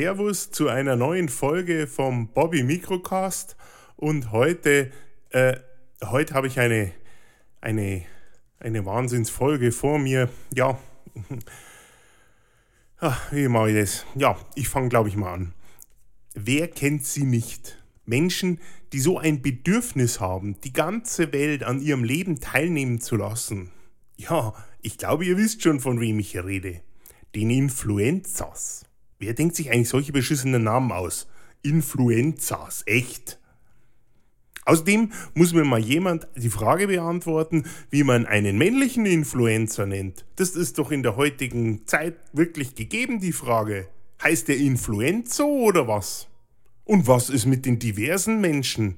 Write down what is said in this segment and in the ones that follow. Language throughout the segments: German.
Servus zu einer neuen Folge vom Bobby Microcast und heute, äh, heute habe ich eine, eine, eine Wahnsinnsfolge vor mir. Ja, Ach, wie mache ich das? Ja, ich fange glaube ich mal an. Wer kennt sie nicht? Menschen, die so ein Bedürfnis haben, die ganze Welt an ihrem Leben teilnehmen zu lassen. Ja, ich glaube, ihr wisst schon, von wem ich rede. Den Influenzas. Wer denkt sich eigentlich solche beschissenen Namen aus? Influenzas, echt? Außerdem muss mir mal jemand die Frage beantworten, wie man einen männlichen Influencer nennt. Das ist doch in der heutigen Zeit wirklich gegeben, die Frage. Heißt der Influencer oder was? Und was ist mit den diversen Menschen?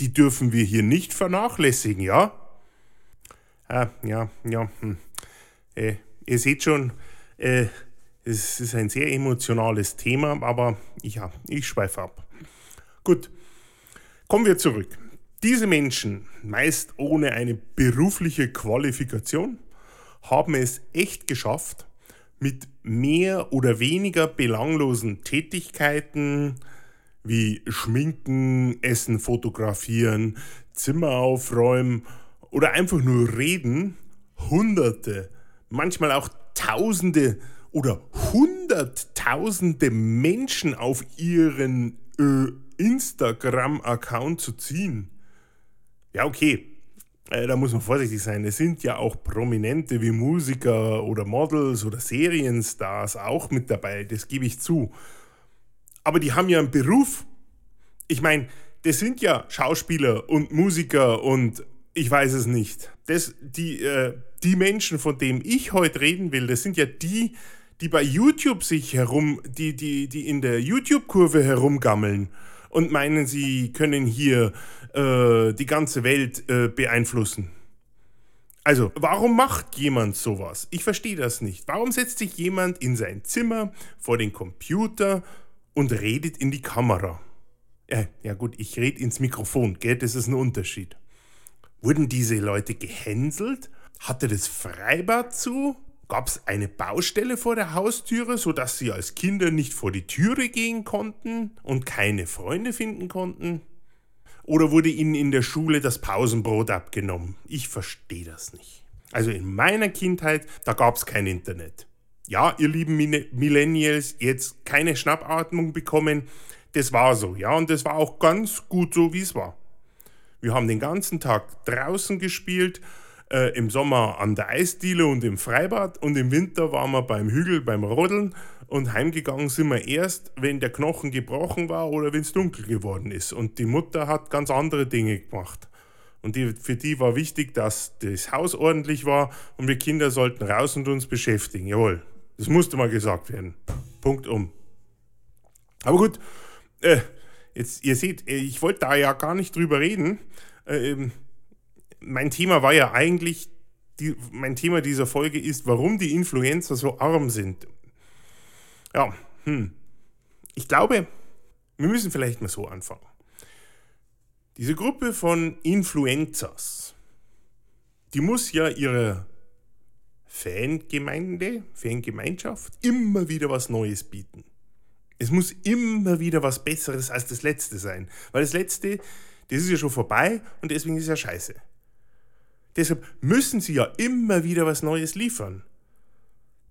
Die dürfen wir hier nicht vernachlässigen, ja? Ah, ja, ja. Hm. Äh, ihr seht schon, äh, es ist ein sehr emotionales Thema, aber ja, ich schweife ab. Gut, kommen wir zurück. Diese Menschen, meist ohne eine berufliche Qualifikation, haben es echt geschafft, mit mehr oder weniger belanglosen Tätigkeiten, wie Schminken, Essen, Fotografieren, Zimmer aufräumen oder einfach nur reden, Hunderte, manchmal auch Tausende oder Hunderttausende Menschen auf ihren äh, Instagram-Account zu ziehen. Ja, okay, äh, da muss man vorsichtig sein. Es sind ja auch Prominente wie Musiker oder Models oder Serienstars auch mit dabei, das gebe ich zu aber die haben ja einen Beruf. Ich meine, das sind ja Schauspieler und Musiker und ich weiß es nicht. Das, die, äh, die Menschen, von denen ich heute reden will, das sind ja die, die bei YouTube sich herum, die, die, die in der YouTube-Kurve herumgammeln und meinen, sie können hier äh, die ganze Welt äh, beeinflussen. Also, warum macht jemand sowas? Ich verstehe das nicht. Warum setzt sich jemand in sein Zimmer vor den Computer und redet in die Kamera. Äh, ja gut, ich rede ins Mikrofon, gell? Das ist ein Unterschied. Wurden diese Leute gehänselt? Hatte das Freibad zu? Gab es eine Baustelle vor der Haustüre, sodass sie als Kinder nicht vor die Türe gehen konnten und keine Freunde finden konnten? Oder wurde ihnen in der Schule das Pausenbrot abgenommen? Ich verstehe das nicht. Also in meiner Kindheit, da gab es kein Internet ja, ihr lieben Millennials, jetzt keine Schnappatmung bekommen. Das war so, ja, und das war auch ganz gut so, wie es war. Wir haben den ganzen Tag draußen gespielt, äh, im Sommer an der Eisdiele und im Freibad und im Winter waren wir beim Hügel beim Rodeln und heimgegangen sind wir erst, wenn der Knochen gebrochen war oder wenn es dunkel geworden ist. Und die Mutter hat ganz andere Dinge gemacht. Und die, für die war wichtig, dass das Haus ordentlich war und wir Kinder sollten raus und uns beschäftigen. Jawohl, das musste mal gesagt werden. Punkt um. Aber gut, äh, jetzt, ihr seht, ich wollte da ja gar nicht drüber reden. Äh, mein Thema war ja eigentlich, die, mein Thema dieser Folge ist, warum die Influencer so arm sind. Ja, hm. Ich glaube, wir müssen vielleicht mal so anfangen. Diese Gruppe von Influencers, die muss ja ihre Fangemeinde, Fangemeinschaft immer wieder was Neues bieten. Es muss immer wieder was Besseres als das Letzte sein. Weil das Letzte, das ist ja schon vorbei und deswegen ist es ja scheiße. Deshalb müssen sie ja immer wieder was Neues liefern.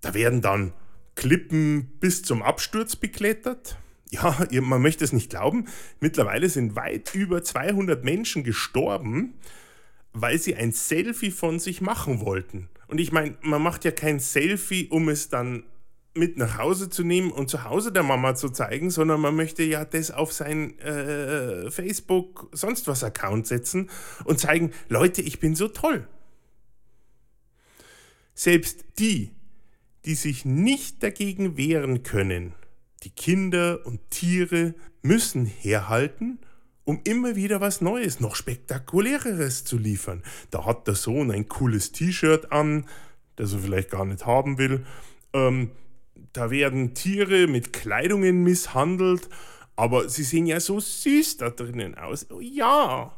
Da werden dann Klippen bis zum Absturz beklettert. Ja, man möchte es nicht glauben. Mittlerweile sind weit über 200 Menschen gestorben, weil sie ein Selfie von sich machen wollten. Und ich meine, man macht ja kein Selfie, um es dann mit nach Hause zu nehmen und zu Hause der Mama zu zeigen, sondern man möchte ja das auf sein äh, Facebook sonst was Account setzen und zeigen, Leute, ich bin so toll. Selbst die, die sich nicht dagegen wehren können, die Kinder und Tiere müssen herhalten um immer wieder was Neues, noch spektakuläreres zu liefern. Da hat der Sohn ein cooles T-Shirt an, das er vielleicht gar nicht haben will. Ähm, da werden Tiere mit Kleidungen misshandelt, aber sie sehen ja so süß da drinnen aus. Oh, ja,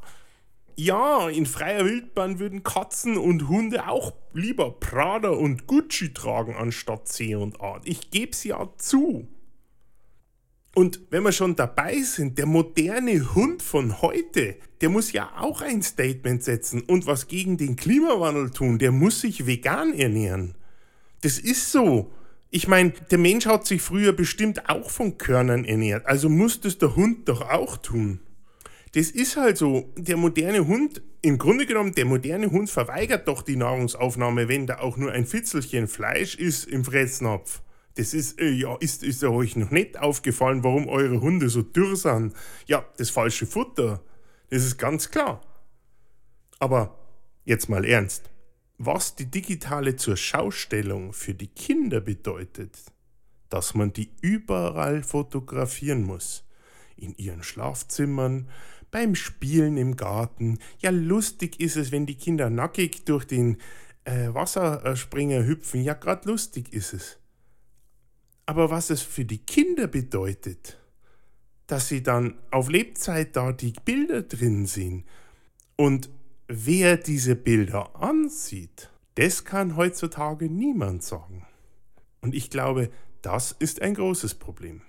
ja, in freier Wildbahn würden Katzen und Hunde auch lieber Prada und Gucci tragen anstatt C und A. Ich geb's ja zu. Und wenn wir schon dabei sind, der moderne Hund von heute, der muss ja auch ein Statement setzen und was gegen den Klimawandel tun. Der muss sich vegan ernähren. Das ist so. Ich meine, der Mensch hat sich früher bestimmt auch von Körnern ernährt, also muss das der Hund doch auch tun. Das ist halt so. Der moderne Hund, im Grunde genommen, der moderne Hund verweigert doch die Nahrungsaufnahme, wenn da auch nur ein Fitzelchen Fleisch ist im Fressnapf. Das ist, äh, ja, ist, ist euch noch nicht aufgefallen, warum eure Hunde so dürr sind? Ja, das falsche Futter. Das ist ganz klar. Aber jetzt mal ernst. Was die digitale Zurschaustellung für die Kinder bedeutet, dass man die überall fotografieren muss. In ihren Schlafzimmern, beim Spielen im Garten. Ja, lustig ist es, wenn die Kinder nackig durch den äh, Wasserspringer hüpfen. Ja, gerade lustig ist es. Aber was es für die Kinder bedeutet, dass sie dann auf Lebzeit da die Bilder drin sind und wer diese Bilder ansieht, das kann heutzutage niemand sagen. Und ich glaube, das ist ein großes Problem.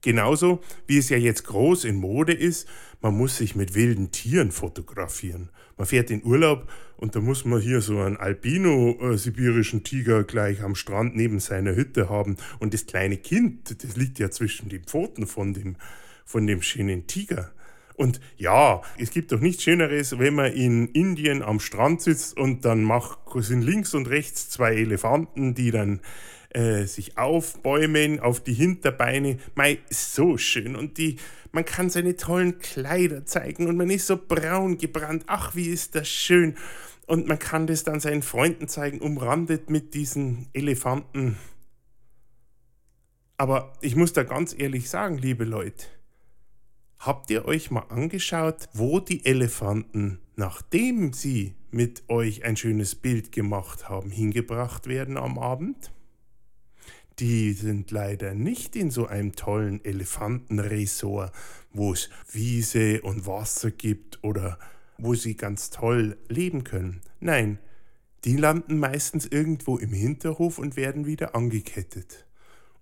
Genauso wie es ja jetzt groß in Mode ist, man muss sich mit wilden Tieren fotografieren. Man fährt in Urlaub und da muss man hier so einen albino-sibirischen Tiger gleich am Strand neben seiner Hütte haben. Und das kleine Kind, das liegt ja zwischen den Pfoten von dem, von dem schönen Tiger. Und ja, es gibt doch nichts Schöneres, wenn man in Indien am Strand sitzt und dann macht, sind links und rechts zwei Elefanten, die dann äh, sich aufbäumen auf die Hinterbeine. Mei, so schön. Und die, man kann seine tollen Kleider zeigen und man ist so braun gebrannt. Ach, wie ist das schön. Und man kann das dann seinen Freunden zeigen, umrandet mit diesen Elefanten. Aber ich muss da ganz ehrlich sagen, liebe Leute, habt ihr euch mal angeschaut, wo die Elefanten, nachdem sie mit euch ein schönes Bild gemacht haben, hingebracht werden am Abend? die sind leider nicht in so einem tollen Elefantenresort, wo es Wiese und Wasser gibt oder wo sie ganz toll leben können. Nein, die landen meistens irgendwo im Hinterhof und werden wieder angekettet.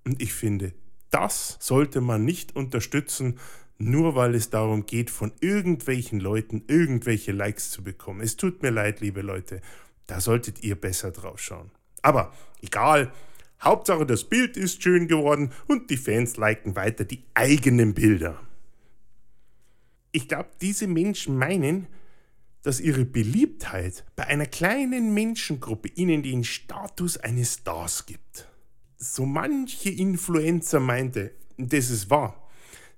Und ich finde, das sollte man nicht unterstützen, nur weil es darum geht, von irgendwelchen Leuten irgendwelche Likes zu bekommen. Es tut mir leid, liebe Leute, da solltet ihr besser drauf schauen. Aber egal, Hauptsache das Bild ist schön geworden und die Fans liken weiter die eigenen Bilder. Ich glaube, diese Menschen meinen, dass ihre Beliebtheit bei einer kleinen Menschengruppe ihnen den Status eines Stars gibt. So manche Influencer meinte, das ist wahr,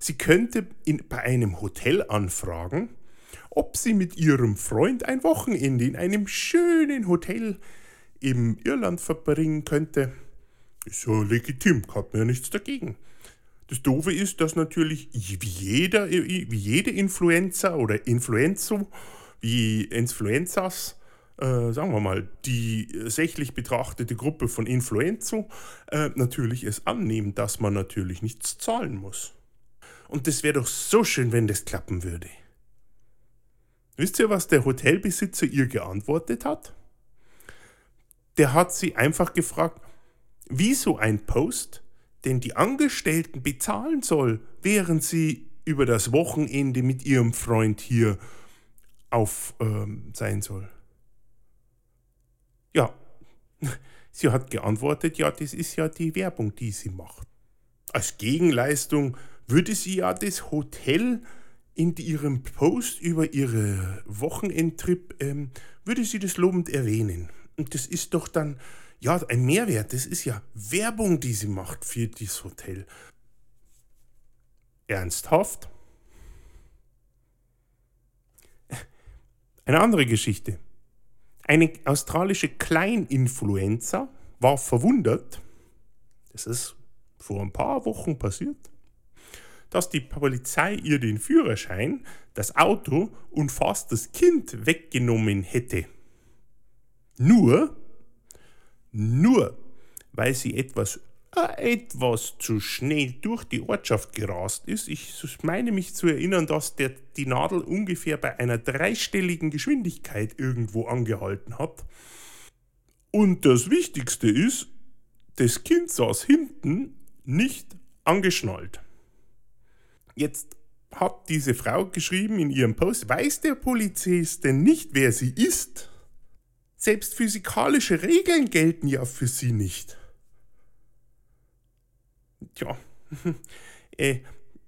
sie könnte in, bei einem Hotel anfragen, ob sie mit ihrem Freund ein Wochenende in einem schönen Hotel im Irland verbringen könnte. Ist ja legitim, hat ja nichts dagegen. Das Doofe ist, dass natürlich wie jeder, wie jede Influencer oder Influenzo, wie Influenzas, äh, sagen wir mal, die sächlich betrachtete Gruppe von Influenzo, äh, natürlich es annehmen, dass man natürlich nichts zahlen muss. Und das wäre doch so schön, wenn das klappen würde. Wisst ihr, was der Hotelbesitzer ihr geantwortet hat? Der hat sie einfach gefragt, wie so ein Post, den die Angestellten bezahlen soll, während sie über das Wochenende mit ihrem Freund hier auf ähm, sein soll. Ja, sie hat geantwortet, ja, das ist ja die Werbung, die sie macht. Als Gegenleistung würde sie ja das Hotel in ihrem Post über ihre Wochenendtrip, ähm, würde sie das lobend erwähnen. Und das ist doch dann ja, ein Mehrwert, das ist ja Werbung, die sie macht für dieses Hotel. Ernsthaft? Eine andere Geschichte. Eine australische Kleininfluencer war verwundert, das ist vor ein paar Wochen passiert, dass die Polizei ihr den Führerschein, das Auto und fast das Kind weggenommen hätte. Nur nur weil sie etwas, äh, etwas zu schnell durch die Ortschaft gerast ist. Ich meine mich zu erinnern, dass der, die Nadel ungefähr bei einer dreistelligen Geschwindigkeit irgendwo angehalten hat. Und das Wichtigste ist, das Kind saß hinten nicht angeschnallt. Jetzt hat diese Frau geschrieben in ihrem Post, weiß der Polizist denn nicht, wer sie ist? Selbst physikalische Regeln gelten ja für sie nicht. Tja, äh,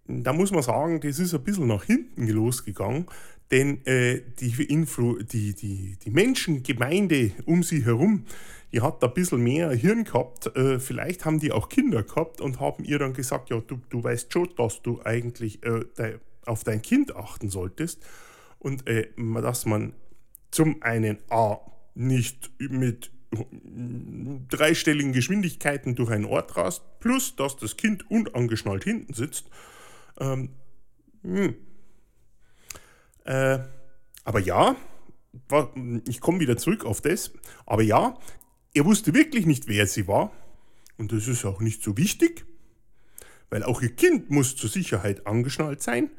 da muss man sagen, das ist ein bisschen nach hinten losgegangen, denn äh, die, Influ die, die, die Menschengemeinde um sie herum, die hat ein bisschen mehr Hirn gehabt. Äh, vielleicht haben die auch Kinder gehabt und haben ihr dann gesagt, ja, du, du weißt schon, dass du eigentlich äh, de, auf dein Kind achten solltest und äh, dass man zum einen A nicht mit dreistelligen Geschwindigkeiten durch einen Ort rast, plus dass das Kind unangeschnallt hinten sitzt. Ähm, hm. Äh, aber ja, ich komme wieder zurück auf das, aber ja, er wusste wirklich nicht, wer sie war. Und das ist auch nicht so wichtig, weil auch ihr Kind muss zur Sicherheit angeschnallt sein.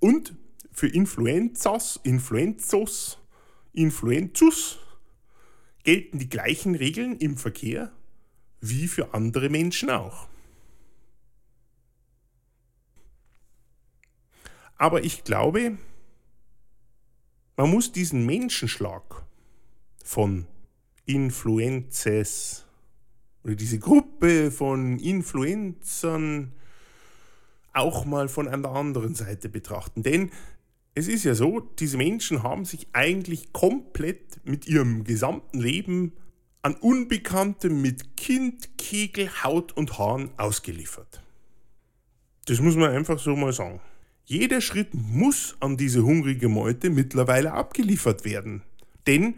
Und für Influenzas, Influenzos, Influenzus gelten die gleichen Regeln im Verkehr wie für andere Menschen auch. Aber ich glaube, man muss diesen Menschenschlag von Influenzes oder diese Gruppe von Influencern auch mal von einer anderen Seite betrachten. Denn es ist ja so, diese Menschen haben sich eigentlich komplett mit ihrem gesamten Leben an Unbekanntem mit Kind, Kegel, Haut und Haaren ausgeliefert. Das muss man einfach so mal sagen. Jeder Schritt muss an diese hungrige Meute mittlerweile abgeliefert werden. Denn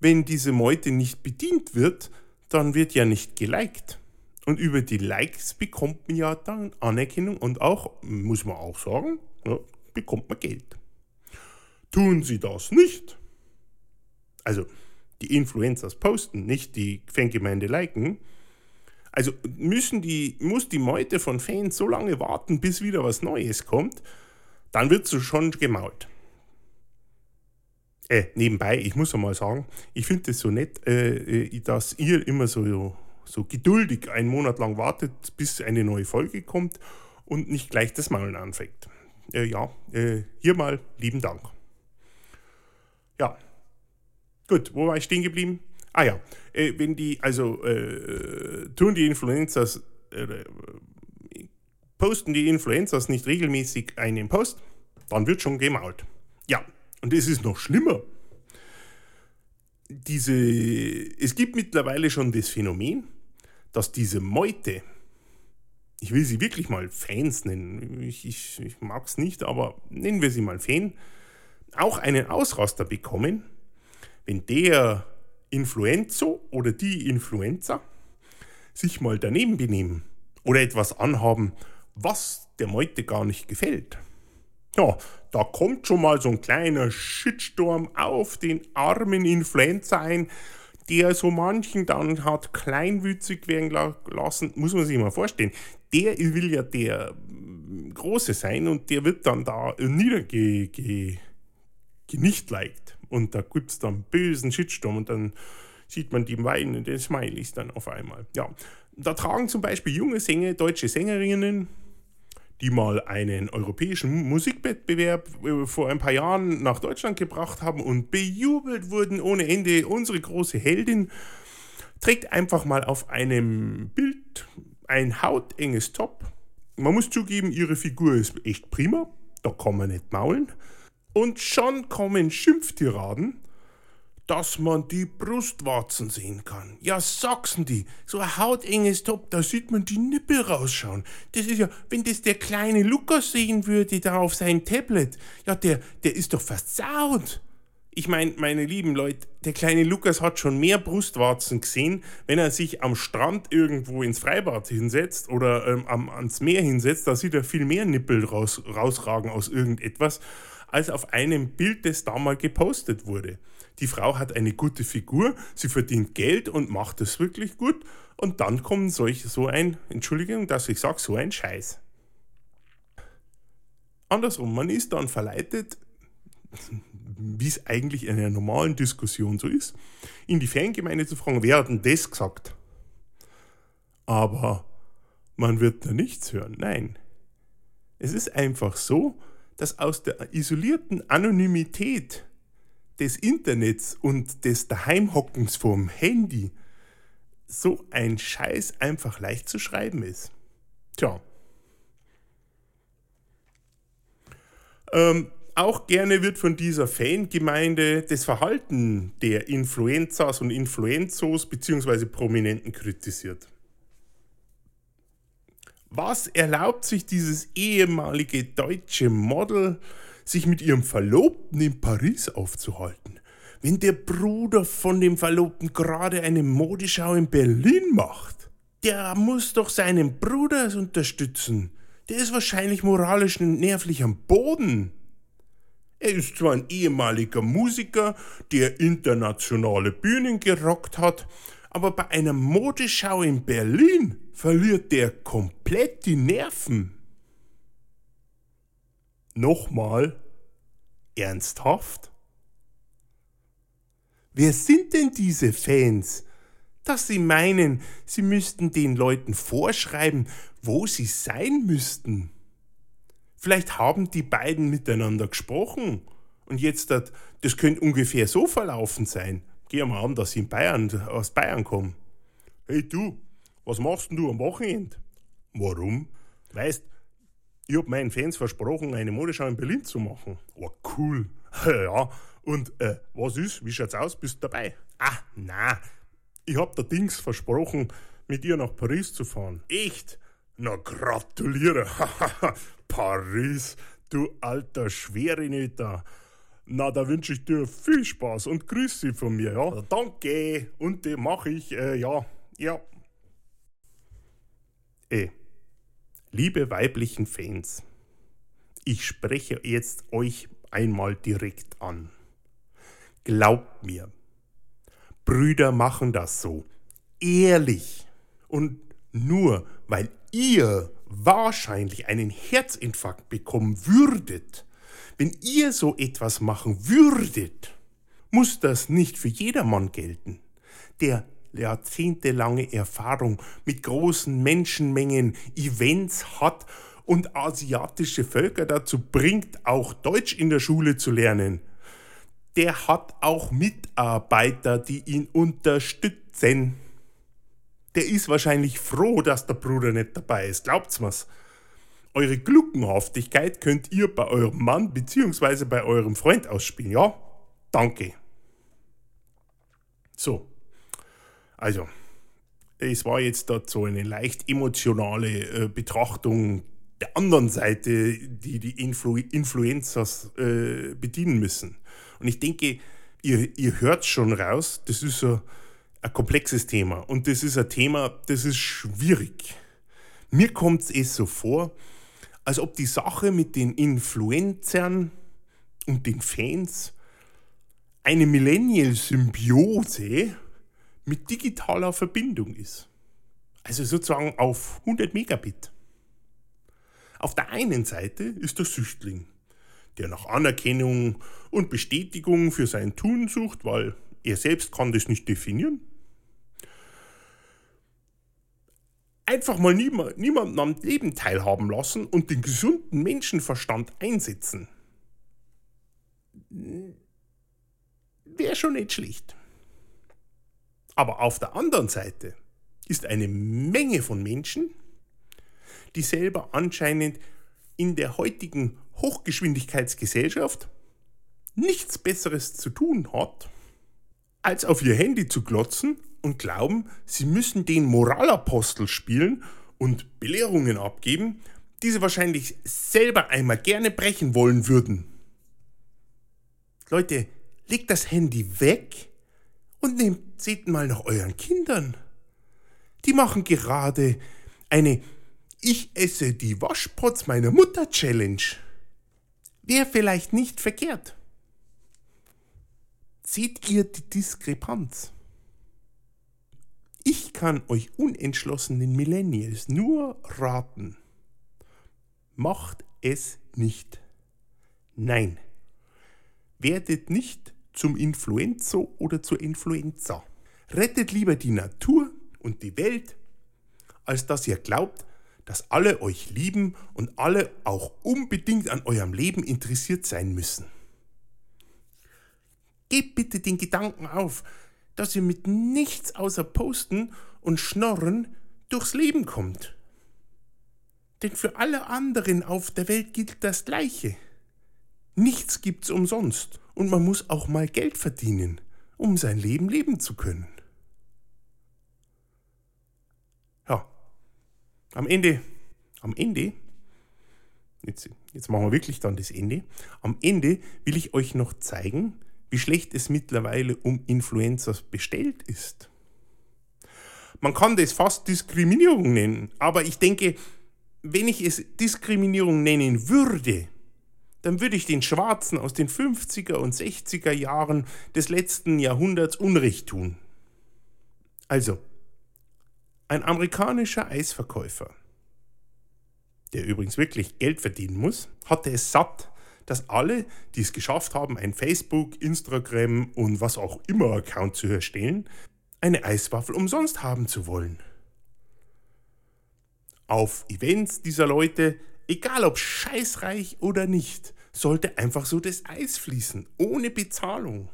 wenn diese Meute nicht bedient wird, dann wird ja nicht geliked. Und über die Likes bekommt man ja dann Anerkennung und auch, muss man auch sagen, ja, bekommt man Geld. Tun sie das nicht, also die Influencers posten, nicht die Fangemeinde liken, also müssen die, muss die Meute von Fans so lange warten, bis wieder was Neues kommt, dann wird sie schon gemault. Äh, nebenbei, ich muss einmal sagen, ich finde es so nett, äh, äh, dass ihr immer so, so geduldig einen Monat lang wartet, bis eine neue Folge kommt und nicht gleich das Maulen anfängt. Äh, ja, äh, hier mal lieben Dank. Ja, gut, wo war ich stehen geblieben? Ah ja, äh, wenn die, also äh, tun die Influencers, äh, posten die Influencers nicht regelmäßig einen Post, dann wird schon gemault. Ja, und es ist noch schlimmer. Diese, es gibt mittlerweile schon das Phänomen, dass diese Meute, ich will sie wirklich mal Fans nennen, ich, ich, ich mag es nicht, aber nennen wir sie mal Fan, auch einen Ausraster bekommen, wenn der Influenzo oder die Influenza sich mal daneben benehmen oder etwas anhaben, was der Meute gar nicht gefällt. Ja, da kommt schon mal so ein kleiner Shitstorm auf den armen Influencer ein, der so manchen dann hat kleinwützig werden lassen, muss man sich mal vorstellen. Der will ja der mm, Große sein und der wird dann da niedergenichtleicht. Und da gibt es dann bösen Shitstorm und dann sieht man die weinenden Smileys dann auf einmal. Ja, da tragen zum Beispiel junge Sänger, deutsche Sängerinnen, die mal einen europäischen Musikwettbewerb äh, vor ein paar Jahren nach Deutschland gebracht haben und bejubelt wurden ohne Ende. Unsere große Heldin trägt einfach mal auf einem Bild ein hautenges Top. Man muss zugeben, ihre Figur ist echt prima, da kann man nicht maulen. Und schon kommen Schimpftiraden dass man die Brustwarzen sehen kann. Ja, sagsen die, so ein hautenges Top, da sieht man die Nippel rausschauen. Das ist ja, wenn das der kleine Lukas sehen würde, da auf sein Tablet, ja, der, der ist doch versaut. Ich meine, meine lieben Leute, der kleine Lukas hat schon mehr Brustwarzen gesehen, wenn er sich am Strand irgendwo ins Freibad hinsetzt oder ähm, am, ans Meer hinsetzt, da sieht er viel mehr Nippel raus, rausragen aus irgendetwas, als auf einem Bild, das da mal gepostet wurde die Frau hat eine gute Figur, sie verdient Geld und macht es wirklich gut und dann kommt solch, so ein, Entschuldigung, dass ich sage, so ein Scheiß. Andersrum, man ist dann verleitet, wie es eigentlich in einer normalen Diskussion so ist, in die Fangemeinde zu fragen, wer hat denn das gesagt? Aber man wird da nichts hören, nein. Es ist einfach so, dass aus der isolierten Anonymität des Internets und des Daheimhockens vom Handy so ein Scheiß einfach leicht zu schreiben ist. Tja. Ähm, auch gerne wird von dieser Fangemeinde das Verhalten der Influenzas und Influenzos bzw. Prominenten kritisiert. Was erlaubt sich dieses ehemalige deutsche Model, sich mit ihrem Verlobten in Paris aufzuhalten, wenn der Bruder von dem Verlobten gerade eine Modeschau in Berlin macht? Der muss doch seinen Bruder unterstützen. Der ist wahrscheinlich moralisch und nervlich am Boden. Er ist zwar ein ehemaliger Musiker, der internationale Bühnen gerockt hat, aber bei einer Modeschau in Berlin verliert der komplett die Nerven. Nochmal, ernsthaft? Wer sind denn diese Fans, dass sie meinen, sie müssten den Leuten vorschreiben, wo sie sein müssten? Vielleicht haben die beiden miteinander gesprochen und jetzt, das, das könnte ungefähr so verlaufen sein. Geh mal an, dass sie in Bayern, aus Bayern kommen. Hey du, was machst denn du am Wochenende? Warum? Weißt, ich hab meinen Fans versprochen, eine Modeschau in Berlin zu machen. Oh, cool. ja, und äh, was ist? Wie schaut's aus? Bist du dabei? Ah, na, ich hab der Dings versprochen, mit ihr nach Paris zu fahren. Echt? Na, gratuliere. Paris, du alter Schwerinöter. Na, da wünsche ich dir viel Spaß und grüß Sie von mir, ja? Danke. Und den mache ich, äh, ja, ja. Äh, liebe weiblichen Fans, ich spreche jetzt euch einmal direkt an. Glaubt mir, Brüder machen das so. Ehrlich. Und nur weil ihr wahrscheinlich einen Herzinfarkt bekommen würdet, wenn ihr so etwas machen würdet, muss das nicht für jedermann gelten, der jahrzehntelange Erfahrung mit großen Menschenmengen, Events hat und asiatische Völker dazu bringt, auch Deutsch in der Schule zu lernen. Der hat auch Mitarbeiter, die ihn unterstützen. Der ist wahrscheinlich froh, dass der Bruder nicht dabei ist, glaubt's mir's. Eure Gluckenhaftigkeit könnt ihr bei eurem Mann bzw. bei eurem Freund ausspielen, ja? Danke. So. Also, es war jetzt so eine leicht emotionale äh, Betrachtung der anderen Seite, die die Influ Influencers äh, bedienen müssen. Und ich denke, ihr, ihr hört schon raus, das ist so ein komplexes Thema. Und das ist ein Thema, das ist schwierig. Mir kommt es so vor, als ob die Sache mit den Influencern und den Fans eine Millennial-Symbiose mit digitaler Verbindung ist. Also sozusagen auf 100 Megabit. Auf der einen Seite ist der Süchtling, der nach Anerkennung und Bestätigung für sein Tun sucht, weil er selbst kann das nicht definieren. Einfach mal niemanden am Leben teilhaben lassen und den gesunden Menschenverstand einsetzen. Wäre schon nicht schlecht. Aber auf der anderen Seite ist eine Menge von Menschen, die selber anscheinend in der heutigen Hochgeschwindigkeitsgesellschaft nichts Besseres zu tun hat, als auf ihr Handy zu glotzen und glauben, sie müssen den Moralapostel spielen und Belehrungen abgeben, die sie wahrscheinlich selber einmal gerne brechen wollen würden. Leute, legt das Handy weg und nehmt, seht mal nach euren Kindern. Die machen gerade eine Ich esse die Waschpots meiner Mutter Challenge. Wäre vielleicht nicht verkehrt. Seht ihr die Diskrepanz? Ich kann euch unentschlossenen Millennials nur raten. Macht es nicht. Nein. Werdet nicht zum Influenzo oder zur Influenza. Rettet lieber die Natur und die Welt, als dass ihr glaubt, dass alle euch lieben und alle auch unbedingt an eurem Leben interessiert sein müssen. Gebt bitte den Gedanken auf, dass ihr mit nichts außer Posten und Schnorren durchs Leben kommt. Denn für alle anderen auf der Welt gilt das Gleiche. Nichts gibt's umsonst und man muss auch mal Geld verdienen, um sein Leben leben zu können. Ja, am Ende, am Ende, jetzt, jetzt machen wir wirklich dann das Ende, am Ende will ich euch noch zeigen, wie schlecht es mittlerweile um Influencers bestellt ist. Man kann das fast Diskriminierung nennen, aber ich denke, wenn ich es Diskriminierung nennen würde, dann würde ich den Schwarzen aus den 50er und 60er Jahren des letzten Jahrhunderts Unrecht tun. Also, ein amerikanischer Eisverkäufer, der übrigens wirklich Geld verdienen muss, hatte es satt, dass alle, die es geschafft haben, ein Facebook, Instagram und was auch immer Account zu erstellen, eine Eiswaffel umsonst haben zu wollen. Auf Events dieser Leute, egal ob scheißreich oder nicht, sollte einfach so das Eis fließen, ohne Bezahlung.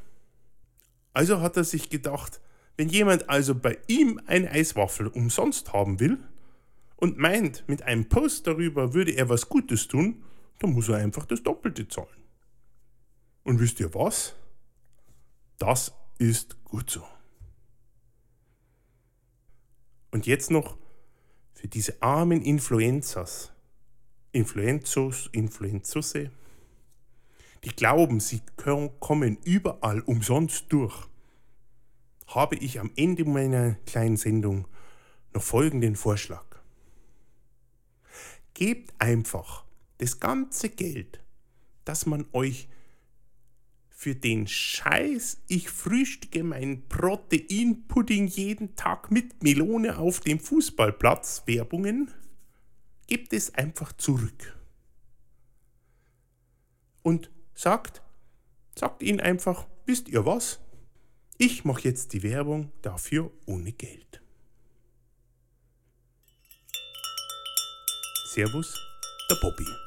Also hat er sich gedacht, wenn jemand also bei ihm eine Eiswaffel umsonst haben will und meint, mit einem Post darüber würde er was Gutes tun, dann muss er einfach das Doppelte zahlen. Und wisst ihr was? Das ist gut so. Und jetzt noch für diese armen Influencers, Influenzos, Influenzusse, die glauben, sie kommen überall umsonst durch, habe ich am Ende meiner kleinen Sendung noch folgenden Vorschlag. Gebt einfach das ganze Geld, das man euch für den Scheiß, ich frühstücke meinen Proteinpudding jeden Tag mit Melone auf dem Fußballplatz, Werbungen, gebt es einfach zurück. Und sagt, sagt ihnen einfach, wisst ihr was? Ich mache jetzt die Werbung dafür ohne Geld. Servus, der Bobby.